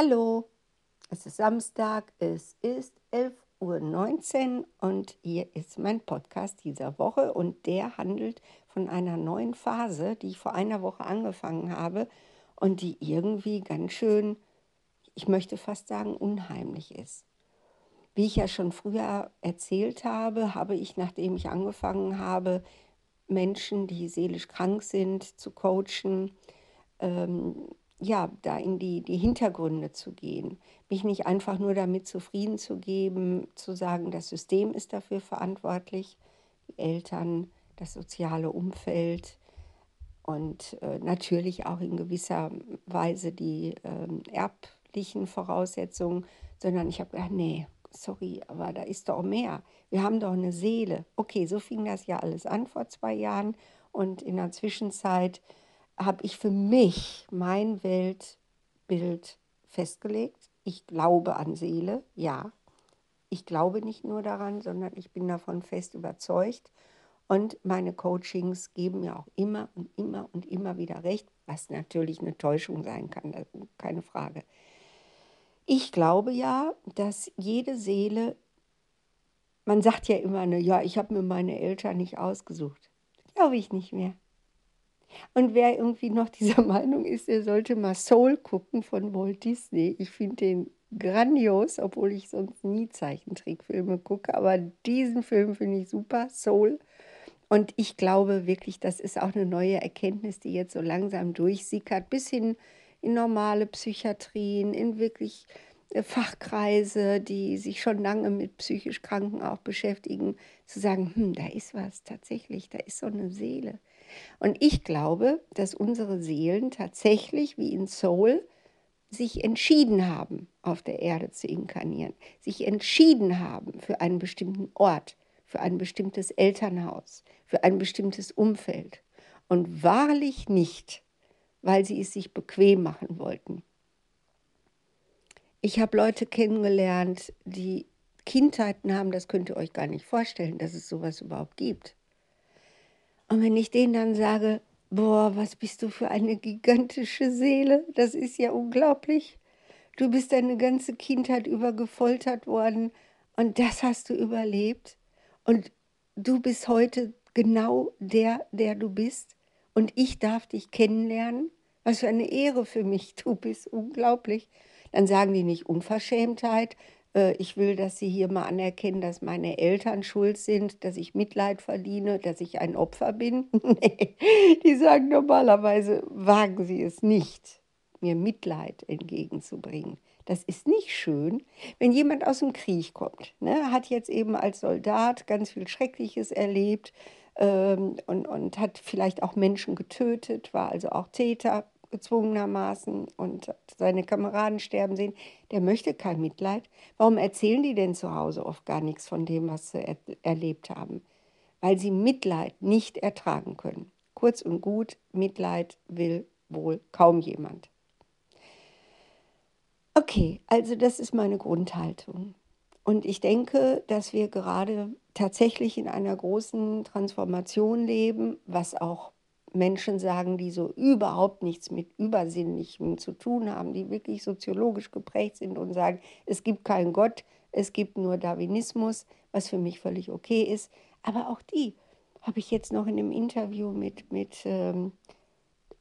Hallo, es ist Samstag, es ist 11.19 Uhr und hier ist mein Podcast dieser Woche und der handelt von einer neuen Phase, die ich vor einer Woche angefangen habe und die irgendwie ganz schön, ich möchte fast sagen, unheimlich ist. Wie ich ja schon früher erzählt habe, habe ich, nachdem ich angefangen habe, Menschen, die seelisch krank sind, zu coachen, ähm, ja, da in die, die Hintergründe zu gehen, mich nicht einfach nur damit zufrieden zu geben, zu sagen, das System ist dafür verantwortlich, die Eltern, das soziale Umfeld und äh, natürlich auch in gewisser Weise die äh, erblichen Voraussetzungen, sondern ich habe gedacht, nee, sorry, aber da ist doch mehr. Wir haben doch eine Seele. Okay, so fing das ja alles an vor zwei Jahren und in der Zwischenzeit habe ich für mich mein Weltbild festgelegt. Ich glaube an Seele, ja. Ich glaube nicht nur daran, sondern ich bin davon fest überzeugt. Und meine Coachings geben mir auch immer und immer und immer wieder recht, was natürlich eine Täuschung sein kann, keine Frage. Ich glaube ja, dass jede Seele, man sagt ja immer, ne, ja, ich habe mir meine Eltern nicht ausgesucht. Glaube ich nicht mehr. Und wer irgendwie noch dieser Meinung ist, der sollte mal Soul gucken von Walt Disney. Ich finde den grandios, obwohl ich sonst nie Zeichentrickfilme gucke. Aber diesen Film finde ich super, Soul. Und ich glaube wirklich, das ist auch eine neue Erkenntnis, die jetzt so langsam durchsickert, bis hin in normale Psychiatrien, in wirklich äh, Fachkreise, die sich schon lange mit psychisch Kranken auch beschäftigen, zu sagen, hm, da ist was tatsächlich, da ist so eine Seele. Und ich glaube, dass unsere Seelen tatsächlich wie in Soul sich entschieden haben, auf der Erde zu inkarnieren, sich entschieden haben für einen bestimmten Ort, für ein bestimmtes Elternhaus, für ein bestimmtes Umfeld. Und wahrlich nicht, weil sie es sich bequem machen wollten. Ich habe Leute kennengelernt, die Kindheiten haben, das könnt ihr euch gar nicht vorstellen, dass es sowas überhaupt gibt. Und wenn ich denen dann sage, boah, was bist du für eine gigantische Seele, das ist ja unglaublich. Du bist deine ganze Kindheit über gefoltert worden und das hast du überlebt. Und du bist heute genau der, der du bist. Und ich darf dich kennenlernen. Was für eine Ehre für mich. Du bist unglaublich. Dann sagen die nicht Unverschämtheit, ich will, dass Sie hier mal anerkennen, dass meine Eltern schuld sind, dass ich Mitleid verdiene, dass ich ein Opfer bin. nee, die sagen normalerweise, wagen Sie es nicht, mir Mitleid entgegenzubringen. Das ist nicht schön, wenn jemand aus dem Krieg kommt. Ne, hat jetzt eben als Soldat ganz viel Schreckliches erlebt ähm, und, und hat vielleicht auch Menschen getötet, war also auch Täter gezwungenermaßen und seine Kameraden sterben sehen, der möchte kein Mitleid. Warum erzählen die denn zu Hause oft gar nichts von dem, was sie er erlebt haben? Weil sie Mitleid nicht ertragen können. Kurz und gut, Mitleid will wohl kaum jemand. Okay, also das ist meine Grundhaltung. Und ich denke, dass wir gerade tatsächlich in einer großen Transformation leben, was auch Menschen sagen, die so überhaupt nichts mit Übersinnlichem zu tun haben, die wirklich soziologisch geprägt sind und sagen, es gibt keinen Gott, es gibt nur Darwinismus, was für mich völlig okay ist. Aber auch die habe ich jetzt noch in einem Interview mit, mit ähm,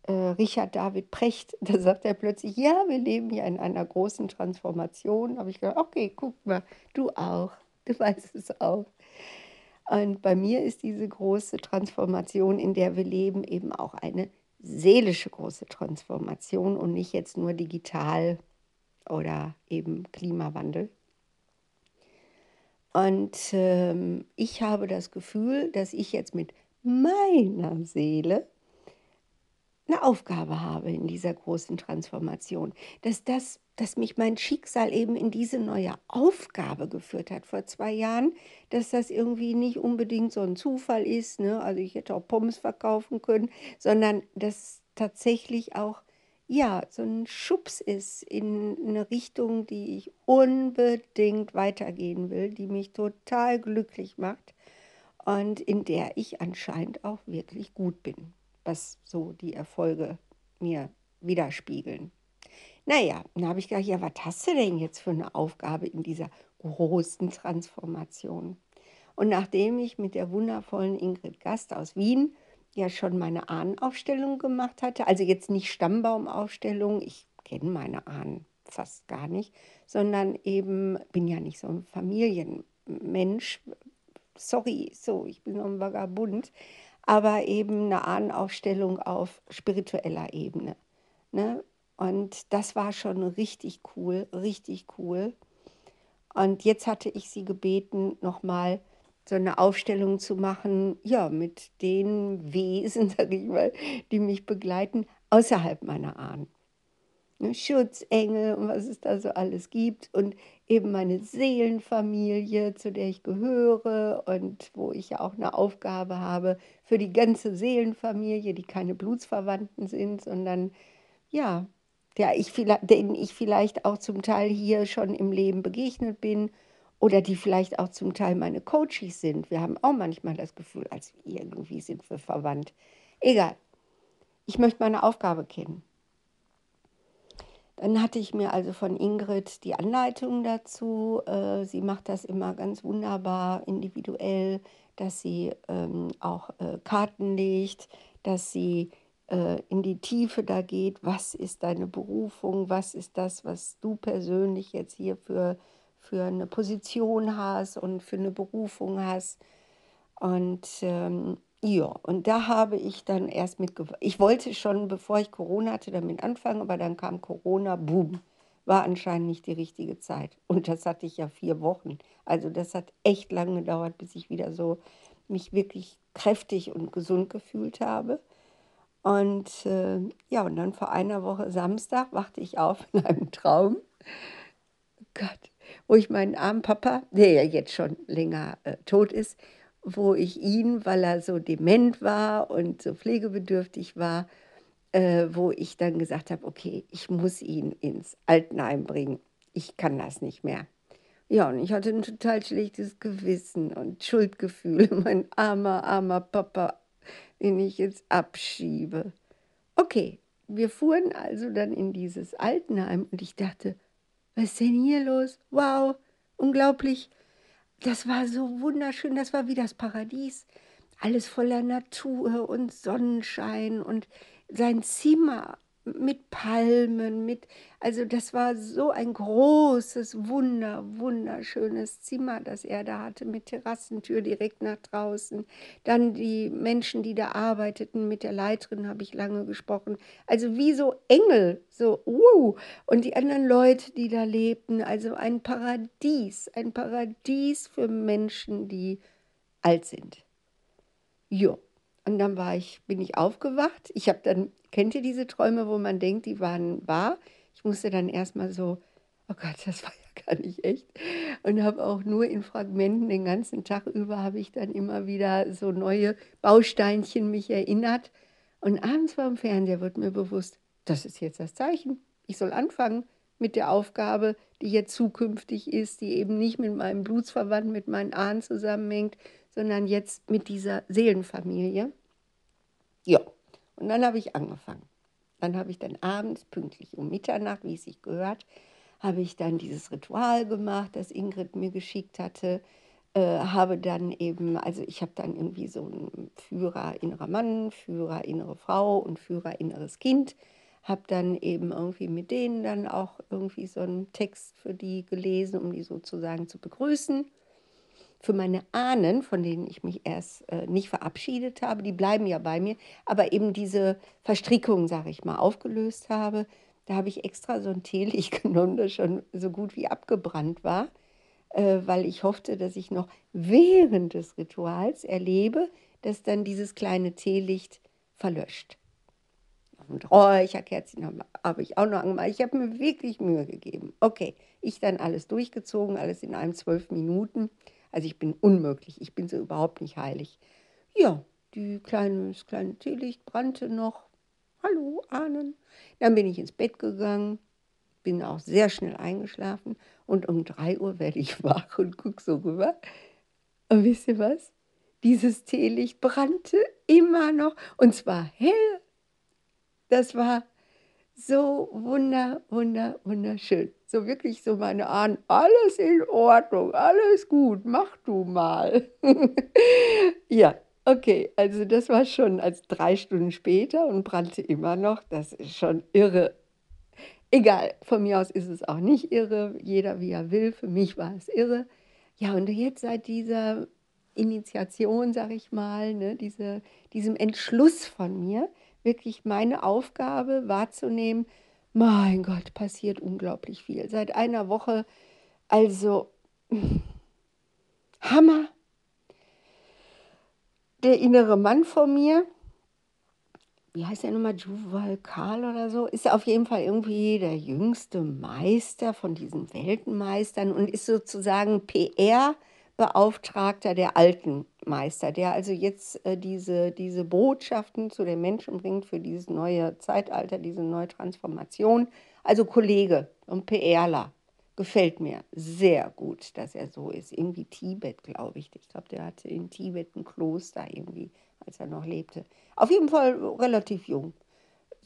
äh, Richard David Precht, da sagt er plötzlich, ja, wir leben ja in einer großen Transformation. Da habe ich gedacht, okay, guck mal, du auch, du weißt es auch. Und bei mir ist diese große Transformation, in der wir leben, eben auch eine seelische große Transformation und nicht jetzt nur digital oder eben Klimawandel. Und ähm, ich habe das Gefühl, dass ich jetzt mit meiner Seele eine Aufgabe habe in dieser großen Transformation, dass das, dass mich mein Schicksal eben in diese neue Aufgabe geführt hat vor zwei Jahren, dass das irgendwie nicht unbedingt so ein Zufall ist, ne? also ich hätte auch Pommes verkaufen können, sondern dass tatsächlich auch ja so ein Schubs ist in eine Richtung, die ich unbedingt weitergehen will, die mich total glücklich macht und in der ich anscheinend auch wirklich gut bin was so die Erfolge mir widerspiegeln. Naja, dann habe ich gedacht, ja, was hast du denn jetzt für eine Aufgabe in dieser großen Transformation? Und nachdem ich mit der wundervollen Ingrid Gast aus Wien ja schon meine Ahnenaufstellung gemacht hatte, also jetzt nicht Stammbaumaufstellung, ich kenne meine Ahnen fast gar nicht, sondern eben bin ja nicht so ein Familienmensch. Sorry, so, ich bin so ein Vagabund, aber eben eine Ahnenaufstellung auf spiritueller Ebene. Ne? Und das war schon richtig cool, richtig cool. Und jetzt hatte ich sie gebeten, nochmal so eine Aufstellung zu machen, ja, mit den Wesen, sag ich mal, die mich begleiten, außerhalb meiner Ahnen. Ne, Schutzengel und was es da so alles gibt und eben meine Seelenfamilie, zu der ich gehöre und wo ich ja auch eine Aufgabe habe für die ganze Seelenfamilie, die keine Blutsverwandten sind, sondern ja, der ich, denen ich vielleicht auch zum Teil hier schon im Leben begegnet bin oder die vielleicht auch zum Teil meine Coaches sind. Wir haben auch manchmal das Gefühl, als irgendwie sind wir verwandt. Egal. Ich möchte meine Aufgabe kennen. Dann hatte ich mir also von Ingrid die Anleitung dazu. Äh, sie macht das immer ganz wunderbar, individuell, dass sie ähm, auch äh, Karten legt, dass sie äh, in die Tiefe da geht. Was ist deine Berufung? Was ist das, was du persönlich jetzt hier für, für eine Position hast und für eine Berufung hast? Und ähm, ja, und da habe ich dann erst mit, ich wollte schon, bevor ich Corona hatte, damit anfangen, aber dann kam Corona, boom, war anscheinend nicht die richtige Zeit. Und das hatte ich ja vier Wochen. Also das hat echt lange gedauert, bis ich wieder so mich wirklich kräftig und gesund gefühlt habe. Und äh, ja, und dann vor einer Woche Samstag wachte ich auf in einem Traum. Gott, wo ich meinen armen Papa, der ja jetzt schon länger äh, tot ist, wo ich ihn, weil er so dement war und so pflegebedürftig war, äh, wo ich dann gesagt habe, okay, ich muss ihn ins Altenheim bringen. Ich kann das nicht mehr. Ja, und ich hatte ein total schlechtes Gewissen und Schuldgefühl. Mein armer, armer Papa, den ich jetzt abschiebe. Okay, wir fuhren also dann in dieses Altenheim und ich dachte, was ist denn hier los? Wow, unglaublich das war so wunderschön, das war wie das Paradies. Alles voller Natur und Sonnenschein und sein Zimmer mit Palmen, mit, also das war so ein großes, wunder, wunderschönes Zimmer, das er da hatte, mit Terrassentür direkt nach draußen. Dann die Menschen, die da arbeiteten, mit der Leiterin habe ich lange gesprochen. Also wie so Engel, so, wow. Und die anderen Leute, die da lebten, also ein Paradies, ein Paradies für Menschen, die alt sind. Ja. Und dann war ich, bin ich aufgewacht. Ich habe dann, kennt ihr diese Träume, wo man denkt, die waren wahr? Ich musste dann erstmal so, oh Gott, das war ja gar nicht echt. Und habe auch nur in Fragmenten den ganzen Tag über, habe ich dann immer wieder so neue Bausteinchen mich erinnert. Und abends beim Fernseher wird mir bewusst, das ist jetzt das Zeichen. Ich soll anfangen mit der Aufgabe, die jetzt zukünftig ist, die eben nicht mit meinem Blutsverwandten, mit meinen Ahnen zusammenhängt, sondern jetzt mit dieser Seelenfamilie. Ja, und dann habe ich angefangen. Dann habe ich dann abends, pünktlich um Mitternacht, wie es sich gehört, habe ich dann dieses Ritual gemacht, das Ingrid mir geschickt hatte. Äh, habe dann eben, also ich habe dann irgendwie so einen Führer innerer Mann, Führer innere Frau und Führer inneres Kind. Habe dann eben irgendwie mit denen dann auch irgendwie so einen Text für die gelesen, um die sozusagen zu begrüßen für meine Ahnen, von denen ich mich erst äh, nicht verabschiedet habe, die bleiben ja bei mir, aber eben diese Verstrickung, sage ich mal, aufgelöst habe. Da habe ich extra so ein Teelicht genommen, das schon so gut wie abgebrannt war, äh, weil ich hoffte, dass ich noch während des Rituals erlebe, dass dann dieses kleine Teelicht verlöscht. Und Räucherkerzchen habe hab ich auch noch angemacht. Ich habe mir wirklich Mühe gegeben. Okay, ich dann alles durchgezogen, alles in einem zwölf Minuten. Also ich bin unmöglich, ich bin so überhaupt nicht heilig. Ja, die kleine, das kleine Teelicht brannte noch. Hallo, Ahnen. Dann bin ich ins Bett gegangen, bin auch sehr schnell eingeschlafen und um drei Uhr werde ich wach und gucke so rüber. Und wisst ihr was? Dieses Teelicht brannte immer noch und zwar hell. Das war so wunder, wunder, wunderschön. So wirklich so meine Ahnen, alles in Ordnung, alles gut, mach du mal. ja, okay, also das war schon als drei Stunden später und brannte immer noch. Das ist schon irre. Egal, von mir aus ist es auch nicht irre, jeder wie er will. Für mich war es irre. Ja, und jetzt seit dieser Initiation, sag ich mal, ne, diese, diesem Entschluss von mir, wirklich meine Aufgabe wahrzunehmen, mein Gott, passiert unglaublich viel. Seit einer Woche, also Hammer. Der innere Mann von mir, wie heißt der nochmal, Juval Karl oder so, ist auf jeden Fall irgendwie der jüngste Meister von diesen Weltenmeistern und ist sozusagen PR- Beauftragter der alten Meister, der also jetzt äh, diese, diese Botschaften zu den Menschen bringt für dieses neue Zeitalter, diese neue Transformation. Also Kollege und PRler. Gefällt mir sehr gut, dass er so ist. Irgendwie Tibet, glaube ich. Ich glaube, der hatte in Tibet ein Kloster irgendwie, als er noch lebte. Auf jeden Fall relativ jung.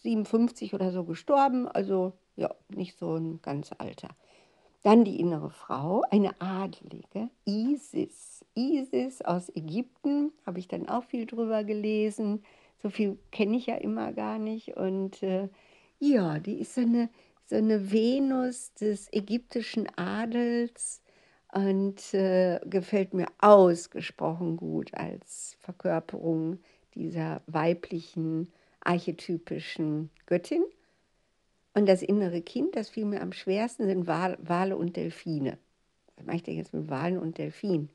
57 oder so gestorben, also ja, nicht so ein ganz alter. Dann die innere Frau, eine Adlige, Isis. Isis aus Ägypten, habe ich dann auch viel drüber gelesen. So viel kenne ich ja immer gar nicht. Und äh, ja, die ist so eine, so eine Venus des ägyptischen Adels und äh, gefällt mir ausgesprochen gut als Verkörperung dieser weiblichen, archetypischen Göttin. Und das innere Kind, das fiel mir am schwersten, sind Wale und Delfine. Was mache ich denn jetzt mit Walen und Delfinen?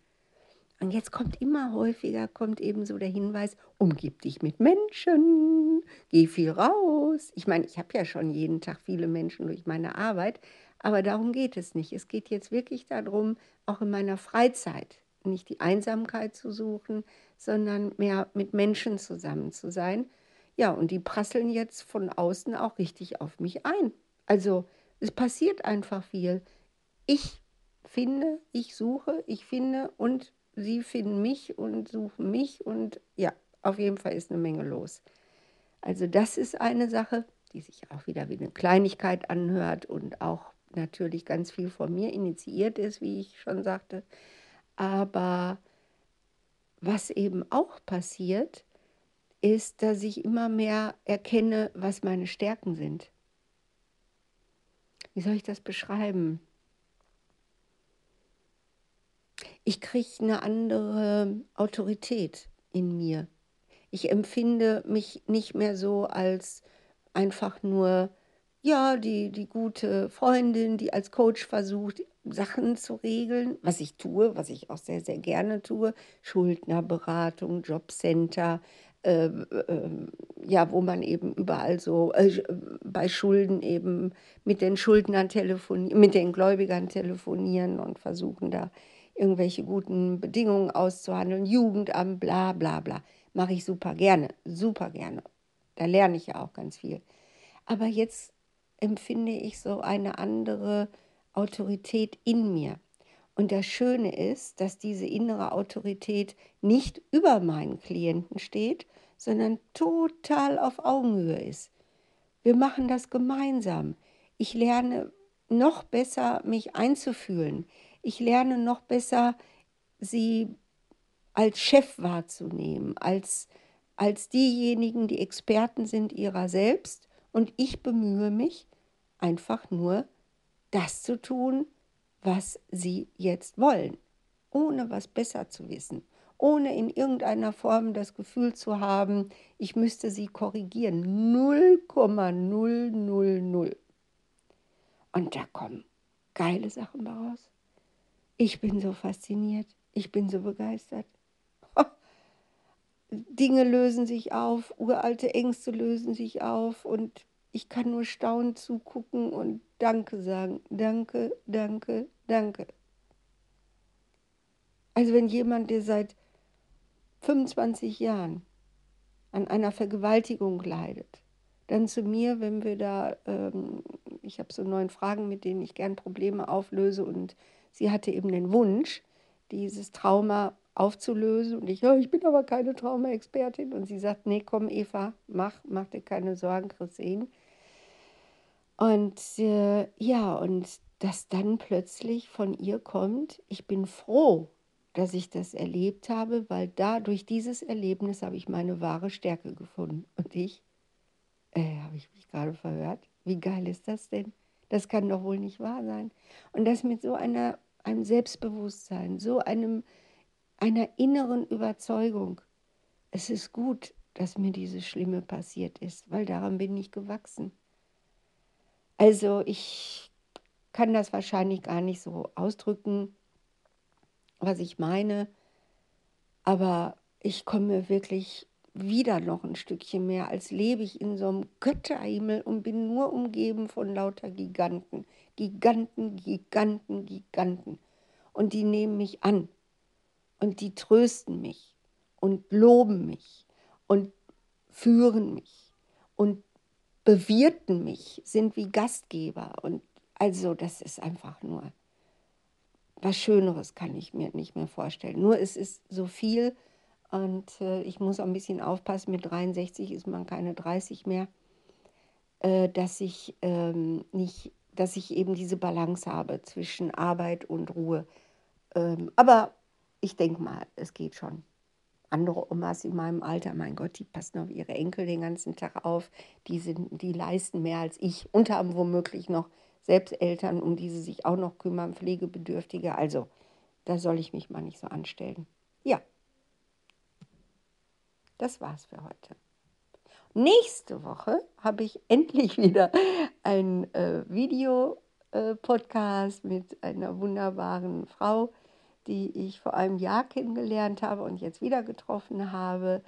Und jetzt kommt immer häufiger, kommt eben so der Hinweis, umgib dich mit Menschen, geh viel raus. Ich meine, ich habe ja schon jeden Tag viele Menschen durch meine Arbeit, aber darum geht es nicht. Es geht jetzt wirklich darum, auch in meiner Freizeit nicht die Einsamkeit zu suchen, sondern mehr mit Menschen zusammen zu sein ja, und die prasseln jetzt von außen auch richtig auf mich ein. Also es passiert einfach viel. Ich finde, ich suche, ich finde und sie finden mich und suchen mich und ja, auf jeden Fall ist eine Menge los. Also das ist eine Sache, die sich auch wieder wie eine Kleinigkeit anhört und auch natürlich ganz viel von mir initiiert ist, wie ich schon sagte. Aber was eben auch passiert, ist, dass ich immer mehr erkenne, was meine Stärken sind. Wie soll ich das beschreiben? Ich kriege eine andere Autorität in mir. Ich empfinde mich nicht mehr so als einfach nur, ja, die, die gute Freundin, die als Coach versucht, Sachen zu regeln, was ich tue, was ich auch sehr, sehr gerne tue. Schuldnerberatung, Jobcenter, äh, äh, ja, wo man eben überall so äh, bei Schulden eben mit den Schuldnern telefonieren, mit den Gläubigern telefonieren und versuchen da irgendwelche guten Bedingungen auszuhandeln, Jugendamt, bla bla bla. Mache ich super gerne, super gerne. Da lerne ich ja auch ganz viel. Aber jetzt empfinde ich so eine andere Autorität in mir. Und das Schöne ist, dass diese innere Autorität nicht über meinen Klienten steht, sondern total auf Augenhöhe ist. Wir machen das gemeinsam. Ich lerne noch besser, mich einzufühlen. Ich lerne noch besser, sie als Chef wahrzunehmen, als, als diejenigen, die Experten sind ihrer selbst. Und ich bemühe mich einfach nur, das zu tun, was sie jetzt wollen, ohne was besser zu wissen, ohne in irgendeiner Form das Gefühl zu haben, ich müsste sie korrigieren. 0,000. Und da kommen geile Sachen daraus. Ich bin so fasziniert, ich bin so begeistert. Dinge lösen sich auf, uralte Ängste lösen sich auf und ich kann nur staunend zugucken und Danke sagen. Danke, danke, danke. Also wenn jemand, der seit 25 Jahren an einer Vergewaltigung leidet, dann zu mir, wenn wir da, ähm, ich habe so neun Fragen, mit denen ich gern Probleme auflöse und sie hatte eben den Wunsch, dieses Trauma aufzulösen. Und ich, oh, ich bin aber keine Trauma-Expertin. Und sie sagt, nee, komm Eva, mach, mach dir keine Sorgen, Christine Und äh, ja, und dass dann plötzlich von ihr kommt, ich bin froh, dass ich das erlebt habe, weil da durch dieses Erlebnis habe ich meine wahre Stärke gefunden. Und ich, äh, habe ich mich gerade verhört? Wie geil ist das denn? Das kann doch wohl nicht wahr sein. Und das mit so einer, einem Selbstbewusstsein, so einem, einer inneren Überzeugung. Es ist gut, dass mir dieses Schlimme passiert ist, weil daran bin ich gewachsen. Also ich kann das wahrscheinlich gar nicht so ausdrücken, was ich meine, aber ich komme wirklich wieder noch ein Stückchen mehr, als lebe ich in so einem Götterhimmel und bin nur umgeben von lauter Giganten. Giganten, Giganten, Giganten. Und die nehmen mich an und die trösten mich und loben mich und führen mich und bewirten mich, sind wie Gastgeber. Und also das ist einfach nur was Schöneres kann ich mir nicht mehr vorstellen. Nur es ist so viel und äh, ich muss auch ein bisschen aufpassen, mit 63 ist man keine 30 mehr, äh, dass ich ähm, nicht, dass ich eben diese Balance habe zwischen Arbeit und Ruhe. Ähm, aber ich denke mal, es geht schon. Andere Omas in meinem Alter, mein Gott, die passen auf ihre Enkel den ganzen Tag auf, die, sind, die leisten mehr als ich und haben womöglich noch selbst Eltern, um die sie sich auch noch kümmern, Pflegebedürftige. Also, da soll ich mich mal nicht so anstellen. Ja, das war's für heute. Nächste Woche habe ich endlich wieder ein äh, Video-Podcast äh, mit einer wunderbaren Frau, die ich vor einem Jahr kennengelernt habe und jetzt wieder getroffen habe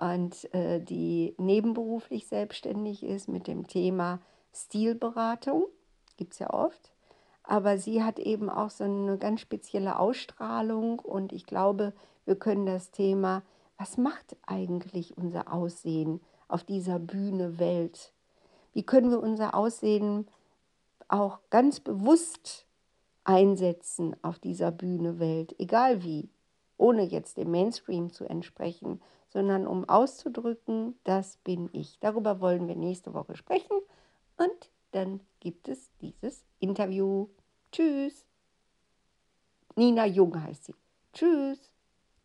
und äh, die nebenberuflich selbstständig ist mit dem Thema Stilberatung. Gibt es ja oft. Aber sie hat eben auch so eine ganz spezielle Ausstrahlung und ich glaube, wir können das Thema was macht eigentlich unser Aussehen auf dieser Bühne Welt? Wie können wir unser Aussehen auch ganz bewusst einsetzen auf dieser Bühne Welt, egal wie, ohne jetzt dem Mainstream zu entsprechen, sondern um auszudrücken, das bin ich. Darüber wollen wir nächste Woche sprechen und dann gibt es dieses Interview. Tschüss. Nina Jung heißt sie. Tschüss.